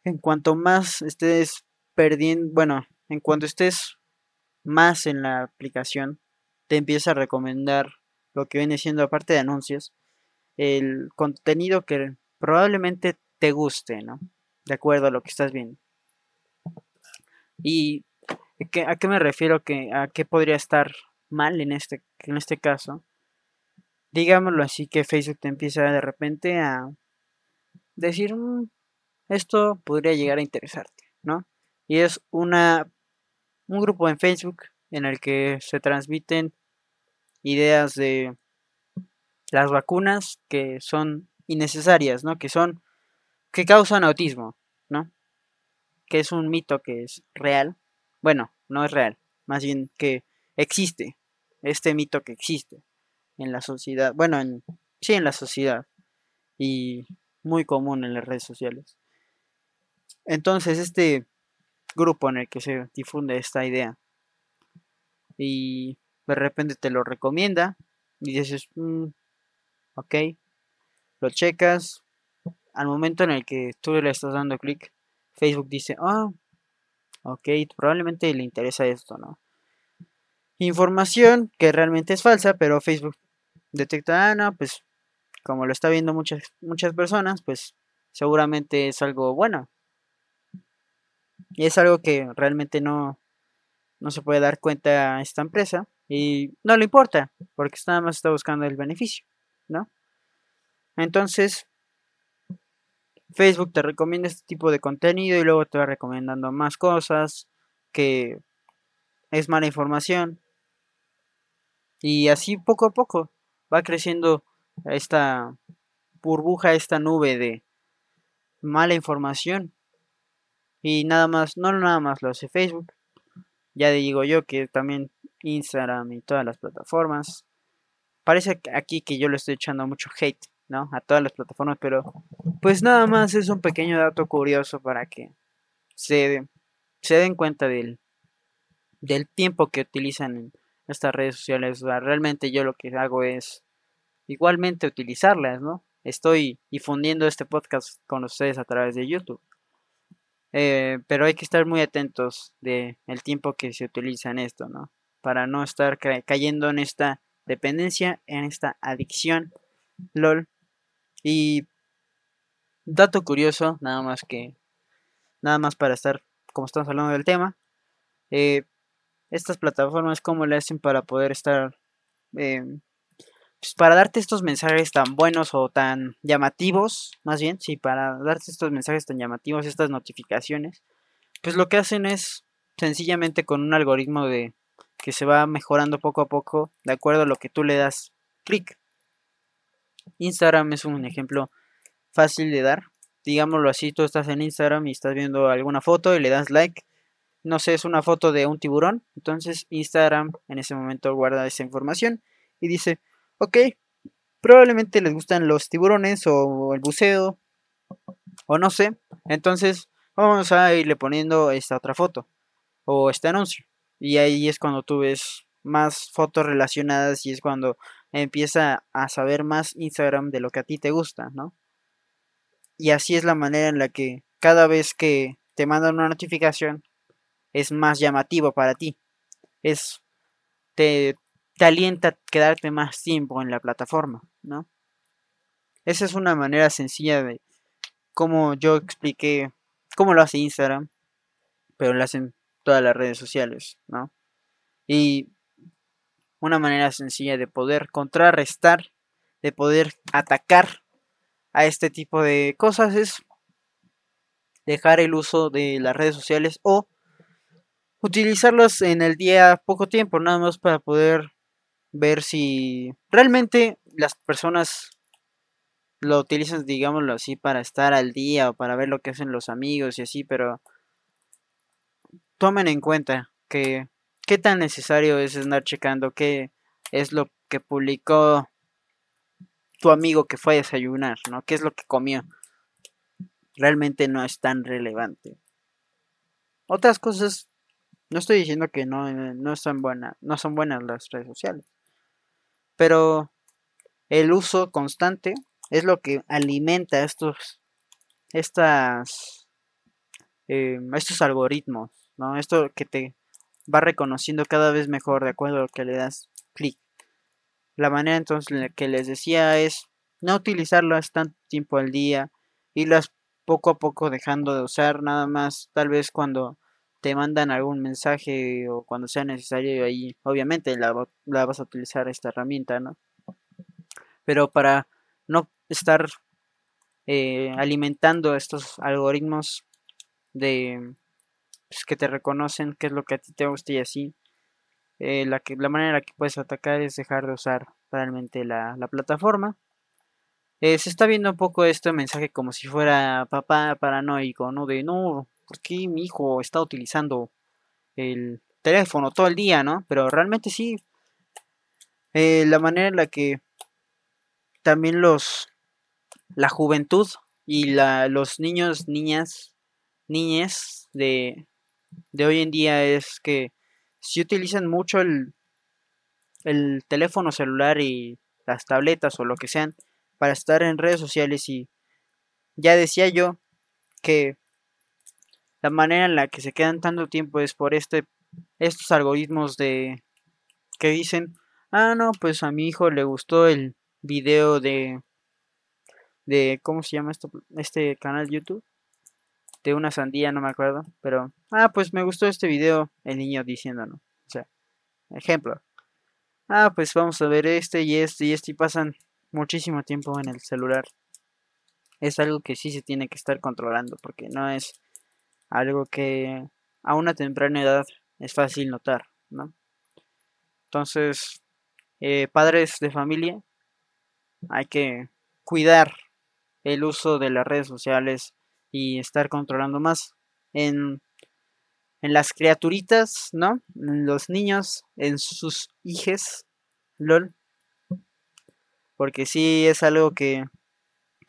en cuanto más estés perdiendo, bueno, en cuanto estés más en la aplicación, te empieza a recomendar lo que viene siendo aparte de anuncios, el contenido que probablemente te guste, ¿no? De acuerdo a lo que estás viendo. Y ¿A qué me refiero? Que, ¿A qué podría estar mal en este, en este caso, digámoslo así, que Facebook te empieza de repente a decir, mm, esto podría llegar a interesarte, ¿no? Y es una, un grupo en Facebook en el que se transmiten ideas de las vacunas que son innecesarias, ¿no? Que son, que causan autismo, ¿no? Que es un mito que es real. Bueno, no es real, más bien que existe, este mito que existe en la sociedad, bueno, en, sí en la sociedad y muy común en las redes sociales. Entonces, este grupo en el que se difunde esta idea y de repente te lo recomienda y dices, mm, ok, lo checas, al momento en el que tú le estás dando clic, Facebook dice, ah, ok, probablemente le interesa esto, ¿no? Información que realmente es falsa, pero Facebook detecta, ah, no, pues como lo está viendo muchas, muchas personas, pues seguramente es algo bueno. Y es algo que realmente no, no se puede dar cuenta esta empresa y no le importa, porque nada más está buscando el beneficio, ¿no? Entonces, Facebook te recomienda este tipo de contenido y luego te va recomendando más cosas que es mala información. Y así poco a poco va creciendo esta burbuja, esta nube de mala información. Y nada más, no nada más lo hace Facebook. Ya digo yo que también Instagram y todas las plataformas. Parece aquí que yo le estoy echando mucho hate, ¿no? A todas las plataformas, pero pues nada más es un pequeño dato curioso para que se, den cuenta del, tiempo que utilizan en estas redes sociales. realmente yo lo que hago es igualmente utilizarlas, ¿no? Estoy difundiendo este podcast con ustedes a través de YouTube. Eh, pero hay que estar muy atentos de tiempo que se utiliza en esto, ¿no? Para no estar cayendo en esta dependencia, en esta adicción, lol. Y dato curioso, nada más que, nada más para estar, como estamos hablando del tema, eh, estas plataformas, ¿cómo le hacen para poder estar eh, pues, para darte estos mensajes tan buenos o tan llamativos, más bien, sí, para darte estos mensajes tan llamativos, estas notificaciones, pues lo que hacen es sencillamente con un algoritmo de que se va mejorando poco a poco de acuerdo a lo que tú le das clic. Instagram es un ejemplo fácil de dar. Digámoslo así, tú estás en Instagram y estás viendo alguna foto y le das like. No sé, es una foto de un tiburón. Entonces Instagram en ese momento guarda esa información y dice, ok, probablemente les gustan los tiburones o el buceo o no sé. Entonces vamos a irle poniendo esta otra foto o este anuncio. Y ahí es cuando tú ves más fotos relacionadas y es cuando empieza a saber más Instagram de lo que a ti te gusta, ¿no? Y así es la manera en la que cada vez que te mandan una notificación es más llamativo para ti. Es te, te alienta a quedarte más tiempo en la plataforma, ¿no? Esa es una manera sencilla de cómo yo expliqué cómo lo hace Instagram, pero lo hacen todas las redes sociales, ¿no? Y una manera sencilla de poder contrarrestar, de poder atacar a este tipo de cosas es dejar el uso de las redes sociales o utilizarlas en el día poco tiempo, nada más para poder ver si realmente las personas lo utilizan, digámoslo así, para estar al día o para ver lo que hacen los amigos y así, pero tomen en cuenta que qué tan necesario es andar checando qué es lo que publicó tu amigo que fue a desayunar, ¿no? ¿Qué es lo que comió? Realmente no es tan relevante. Otras cosas, no estoy diciendo que no, no son buenas, no son buenas las redes sociales. Pero el uso constante es lo que alimenta estos, estas, em, estos algoritmos, ¿no? Esto que te va reconociendo cada vez mejor de acuerdo a lo que le das clic. La manera entonces que les decía es no utilizarlas tanto tiempo al día y las poco a poco dejando de usar, nada más tal vez cuando te mandan algún mensaje o cuando sea necesario ahí obviamente la, la vas a utilizar esta herramienta, ¿no? Pero para no estar eh, alimentando estos algoritmos de pues, que te reconocen qué es lo que a ti te gusta y así. Eh, la, que, la manera la que puedes atacar es dejar de usar realmente la, plataforma. Eh, se está viendo un poco este mensaje como si fuera papá paranoico, ¿no? De no, ¿por qué mi hijo está utilizando el teléfono todo el día, ¿no? Pero realmente sí. la manera en la que también los la juventud y la, los niños, niñas, niñes de, de hoy en día es que si utilizan mucho el, el teléfono celular y las tabletas o lo que sean para estar en redes sociales y ya decía yo que la manera en la que se quedan tanto tiempo es por este estos algoritmos de que dicen ah no pues a mi hijo le gustó el video de de ¿cómo se llama esto? este canal YouTube? De una sandía, no me acuerdo, pero ah, pues me gustó este video el niño diciendo, ¿no? O sea, ejemplo. Ah, pues vamos a ver este y este y este y pasan muchísimo tiempo en el celular. Es algo que sí se tiene que estar controlando porque no es algo que a una temprana edad es fácil notar, ¿no? Entonces, eh, padres de familia, hay que cuidar el uso de las redes sociales y estar controlando más en, en las criaturitas, ¿no? En los niños, en sus hijes, lol. Porque sí es algo que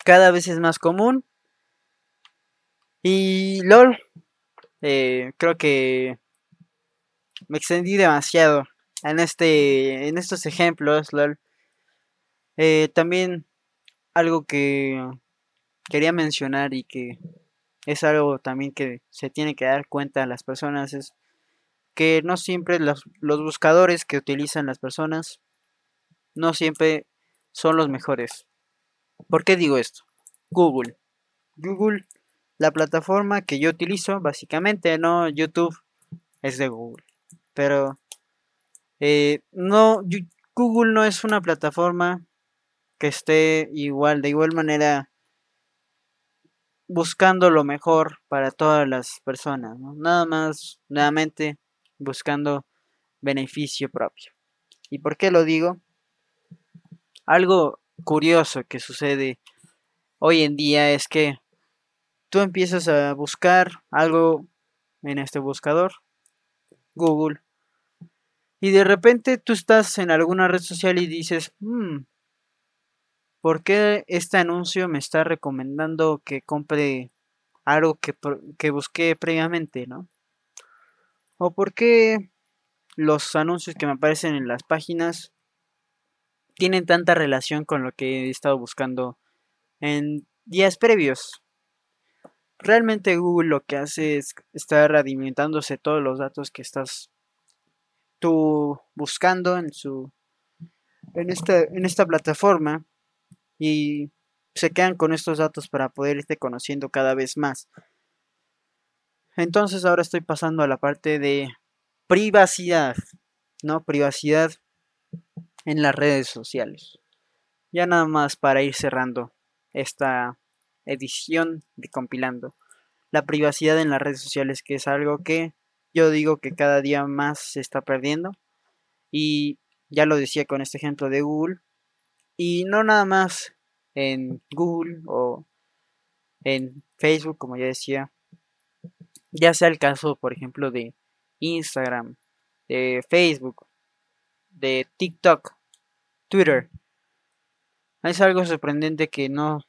cada vez es más común. Y lol, eh, creo que me extendí demasiado en este en estos ejemplos lol. Eh, también algo que quería mencionar y que es algo también que se tiene que dar cuenta a las personas es que no siempre los, buscadores que utilizan las personas no siempre son los mejores. ¿Por qué digo esto? Google. Google, la plataforma que yo utilizo, básicamente, no YouTube, es de Google. Pero eh, no, Google no es una plataforma que esté igual, de igual manera buscando lo mejor para todas las personas, nada más, nuevamente, buscando beneficio propio. ¿Y por qué lo digo? Algo curioso que sucede hoy en día es que tú empiezas a buscar algo en este buscador, Google, y de repente tú estás en alguna red social y dices, hmm, ¿por qué este anuncio me está recomendando que compre algo que, que busqué previamente, ¿no? ¿O por qué los anuncios que me aparecen en las páginas tienen tanta relación con lo que he estado buscando en días previos? Realmente Google lo que hace es estar alimentándose todos los datos que estás tú buscando en su en esta, en esta plataforma y se quedan con estos datos para poder irte conociendo cada vez más. Entonces ahora estoy pasando a la parte de privacidad, ¿no? Privacidad en las redes sociales. Ya nada más para ir cerrando esta edición de compilando. La privacidad en las redes sociales, que es algo que yo digo que cada día más se está perdiendo. Y ya lo decía con este ejemplo de Google, y no nada más en Google o en Facebook, como ya decía. Ya sea el caso, por ejemplo, de Instagram, de Facebook, de TikTok, Twitter. Es algo sorprendente que no,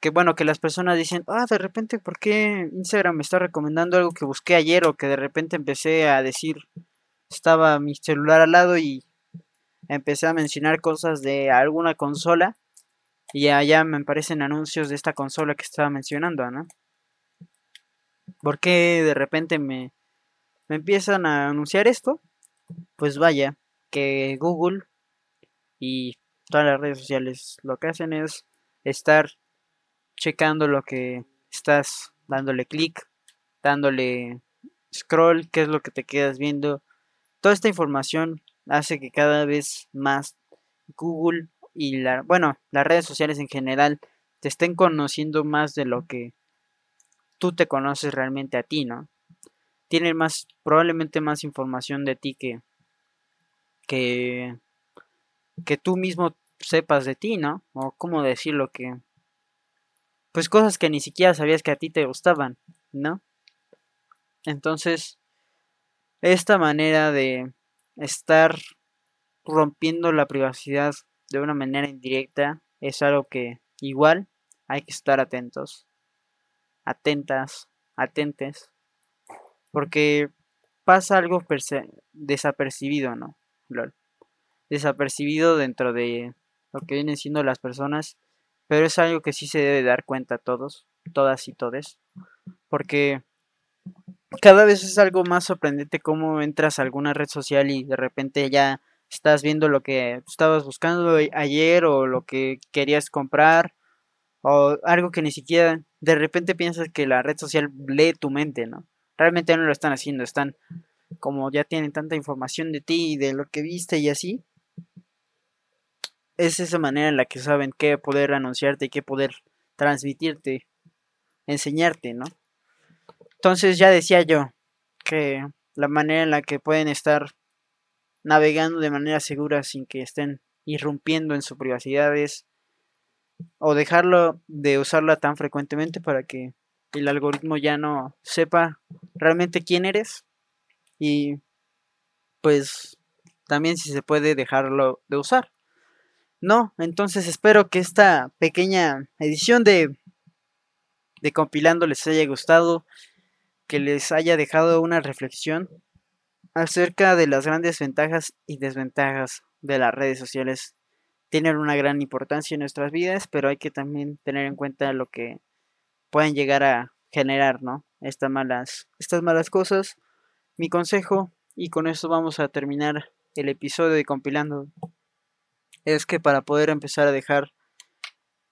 que bueno, que las personas dicen, ah, de repente, ¿por qué Instagram me está recomendando algo que busqué ayer o que de repente empecé a decir, estaba mi celular al lado y empecé a mencionar cosas de alguna consola y allá me aparecen anuncios de esta consola que estaba mencionando, ¿no? ¿Por qué de repente me, me empiezan a anunciar esto? Pues vaya, que Google y todas las redes sociales lo que hacen es estar checando lo que estás dándole clic, dándole scroll, qué es lo que te quedas viendo. Toda esta información hace que cada vez más Google y bueno, las redes sociales en general te estén conociendo más de lo que tú te conoces realmente a ti, ¿no? Tienen más, probablemente más información de ti que, que, que tú mismo sepas de ti, ¿no? O cómo decirlo que, pues cosas que ni siquiera sabías que a ti te gustaban, ¿no? Entonces, esta manera de estar rompiendo la privacidad de una manera indirecta es algo que igual hay que estar atentos, atentas, atentes, porque pasa algo desapercibido, ¿no? Desapercibido dentro de lo que vienen siendo las personas, pero es algo que sí se debe dar cuenta a todos, todas y todes, porque cada vez es algo más sorprendente cómo entras a alguna red social y de repente ya estás viendo lo que estabas buscando ayer o lo que querías comprar o algo que ni siquiera de repente piensas que la red social lee tu mente, ¿no? Realmente no lo están haciendo, están como ya tienen tanta información de ti y de lo que viste y así. Es esa manera en la que saben qué poder anunciarte y qué poder transmitirte, enseñarte, ¿no? Entonces ya decía yo que la manera en la que pueden estar navegando de manera segura sin que estén irrumpiendo en su privacidad es o dejarlo de usarla tan frecuentemente para que el algoritmo ya no sepa realmente quién eres y pues también si se puede dejarlo de usar. No, entonces espero que esta pequeña edición de de compilando les haya gustado que les haya dejado una reflexión acerca de las grandes ventajas y desventajas de las redes sociales. Tienen una gran importancia en nuestras vidas, pero hay que también tener en cuenta lo que pueden llegar a generar, ¿no? Estas malas, estas malas cosas. Mi consejo, y con esto vamos a terminar el episodio de compilando, es que para poder empezar a dejar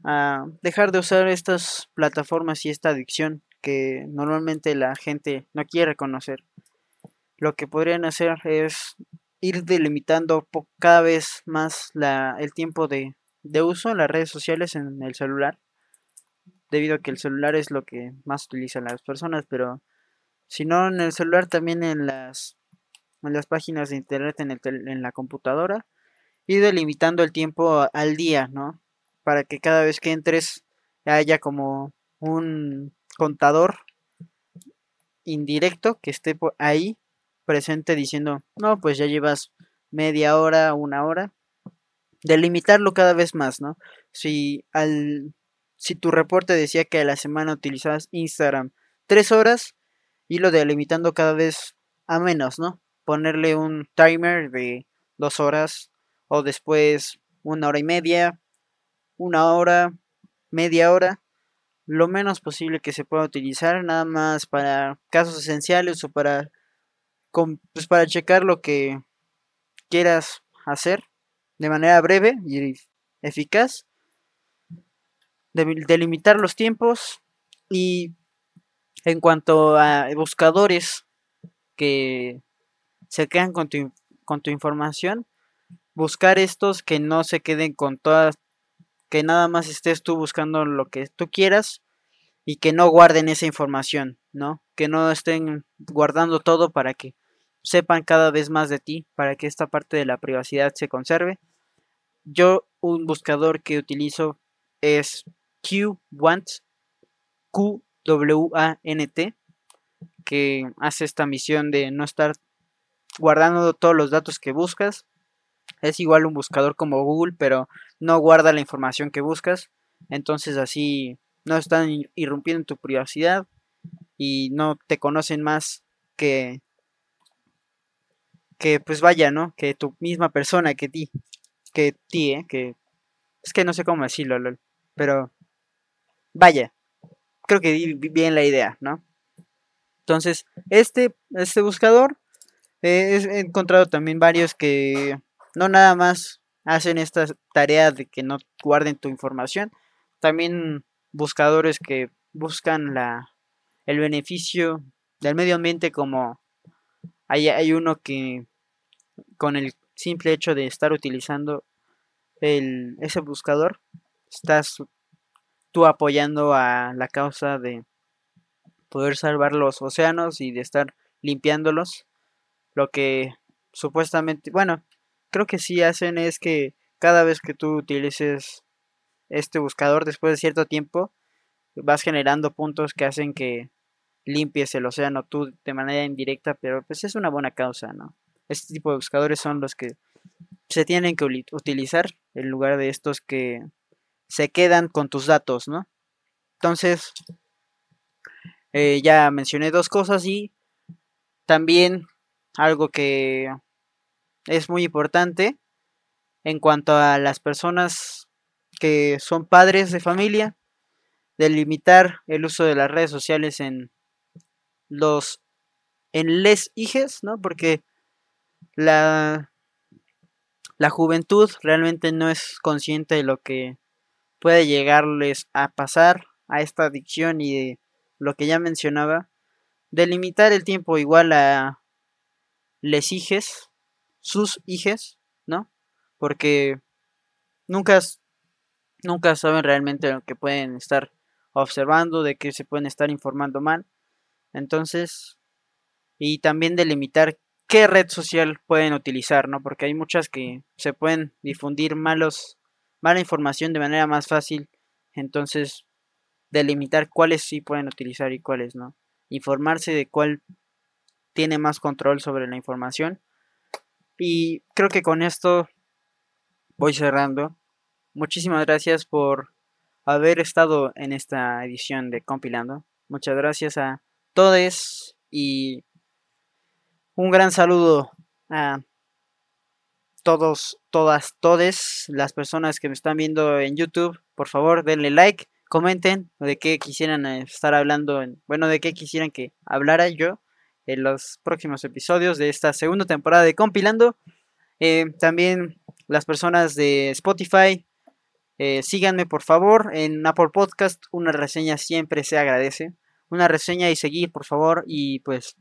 a dejar de usar estas plataformas y esta adicción que normalmente la gente no quiere reconocer. Lo que podrían hacer es ir delimitando cada vez más el tiempo de, de uso en las redes sociales en el celular, debido a que el celular es lo que más utilizan las personas, pero si no en el celular también en las, en las páginas de internet en, el en la computadora, ir delimitando el tiempo al día, ¿no? Para que cada vez que entres haya como un contador indirecto que esté ahí presente diciendo, no, pues ya llevas media hora, una hora, delimitarlo cada vez más, ¿no? Si al si tu reporte decía que a la semana utilizabas Instagram tres horas, y lo delimitando cada vez a menos, ¿no? Ponerle un timer de dos horas o después una hora y media, una hora, media hora lo menos posible que se pueda utilizar, nada más para casos esenciales o para, pues para checar lo que quieras hacer de manera breve y eficaz, delimitar los tiempos y en cuanto a buscadores que se quedan con tu, con tu información, buscar estos que no se queden con todas que nada más estés tú buscando lo que tú quieras y que no guarden esa información, ¿no? Que no estén guardando todo para que sepan cada vez más de ti, para que esta parte de la privacidad se conserve. Yo un buscador que utilizo es QWANT, Q W A N T, que hace esta misión de no estar guardando todos los datos que buscas es igual un buscador como Google, pero no guarda la información que buscas. Entonces así no están irrumpiendo en tu privacidad y no te conocen más que que pues vaya, ¿no? Que tu misma persona, que ti, que ti, ¿eh? Que es que no sé cómo decirlo, lol, pero vaya, creo que di bien la idea, ¿no? Entonces, este, este buscador, eh, he encontrado también varios que no nada más hacen esta tarea de que no guarden tu información, también buscadores que buscan la, el beneficio del medio ambiente como hay, hay uno que con el simple hecho de estar utilizando el, ese buscador, estás tú apoyando a la causa de poder salvar los océanos y de estar limpiándolos. Lo que supuestamente, bueno, creo que sí hacen es que cada vez que tú utilices este buscador después de cierto tiempo, vas generando puntos que hacen que limpies el océano tú de manera indirecta, pero pues es una buena causa, ¿no? Este tipo de buscadores son los que se tienen que utilizar en lugar de estos que se quedan con tus datos, ¿no? Entonces, eh, ya mencioné dos cosas y también algo que es muy importante en cuanto a las personas que son padres de familia, delimitar el uso de las redes sociales en los en les hijes, ¿no? Porque la la juventud realmente no es consciente de lo que puede llegarles a pasar a esta adicción y de lo que ya mencionaba, delimitar el tiempo igual a les hijes, sus hijes, ¿no? Porque nunca, nunca saben realmente lo que pueden estar observando, de que se pueden estar informando mal. Entonces, y también delimitar qué red social pueden utilizar, ¿no? Porque hay muchas que se pueden difundir malos, mala información de manera más fácil. Entonces, delimitar cuáles sí pueden utilizar y cuáles no. Informarse de cuál tiene más control sobre la información. Y creo que con esto voy cerrando. Muchísimas gracias por haber estado en esta edición de Compilando. Muchas gracias a todos y un gran saludo a todos, todas, todes las personas que me están viendo en YouTube. Por favor, denle like, comenten de qué quisieran estar hablando, bueno, de qué quisieran que hablara yo en los próximos episodios de esta segunda temporada de Compilando. Eh, también las personas de Spotify, eh, síganme por favor en Apple Podcast. Una reseña siempre se agradece. Una reseña y seguir, por favor. Y pues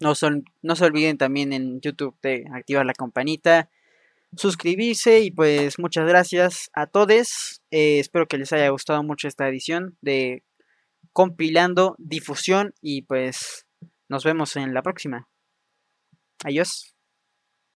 no, son, no se olviden también en YouTube de activar la campanita, suscribirse y pues muchas gracias a todos. Eh, espero que les haya gustado mucho esta edición de compilando difusión y pues nos vemos en la próxima. Adiós.